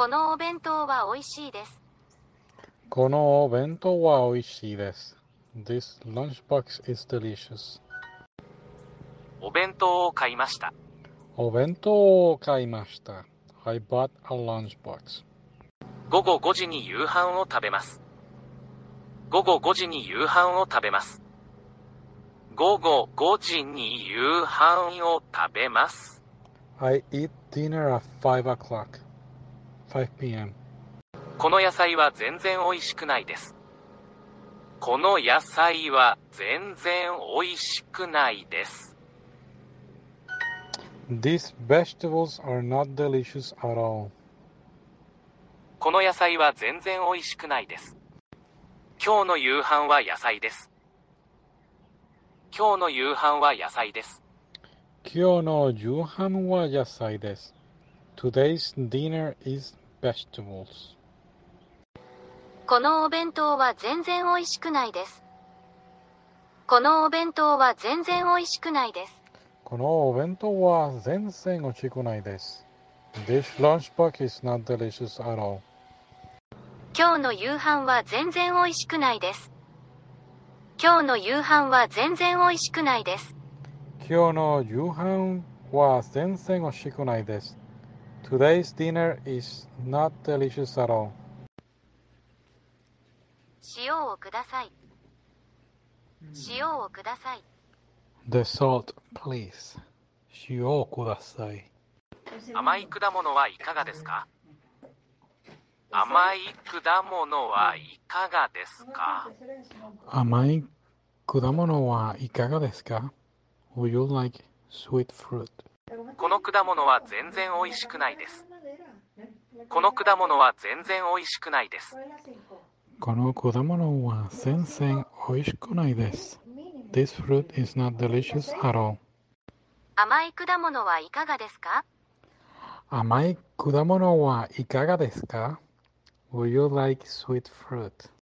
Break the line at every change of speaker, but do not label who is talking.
このお弁当はおいしいです。
このお弁当はおいしいです。This lunchbox is delicious.
お弁当を買いました。
お弁当を買いました。I bought a lunchbox.
午後5時に夕飯を食べます。午後5時に夕飯を食べます。午後5時に夕飯を食べます。
I eat dinner at 5 o'clock. 5 p.m.
この野菜は全然美味しくないです。この野菜は全然美味しくないです。
These vegetables are not delicious at all.
この野菜は全然美味しくないです。今日の夕飯は野菜です。今日の夕飯は野菜です。
今日の夕飯は野菜です。Today's dinner is vegetables.
このお弁当は全然美味しくないです。このお弁当は全然美味しくないです。
このお弁当は全然美味しくないです。This lunchbox is not delicious at all.
今日の夕飯は全然美味しくないです。今日の夕飯は全然美味しくないです。
今日の夕飯は全然美味しくないです。Today's dinner is not delicious at all.
塩をください。塩をください。
The salt, please. 塩をください。
甘い果物はいかがですか甘い果物はいかがですか
甘い果物はいかがですか Would you like sweet fruit?
この果物は全然美味しくないです。この果物は全然美味しくないです。
この果物は全然美味しくないです。This fruit is not delicious at all.
甘い果物はいかがですか？
甘い果物はいかがですか？Would you like sweet fruit?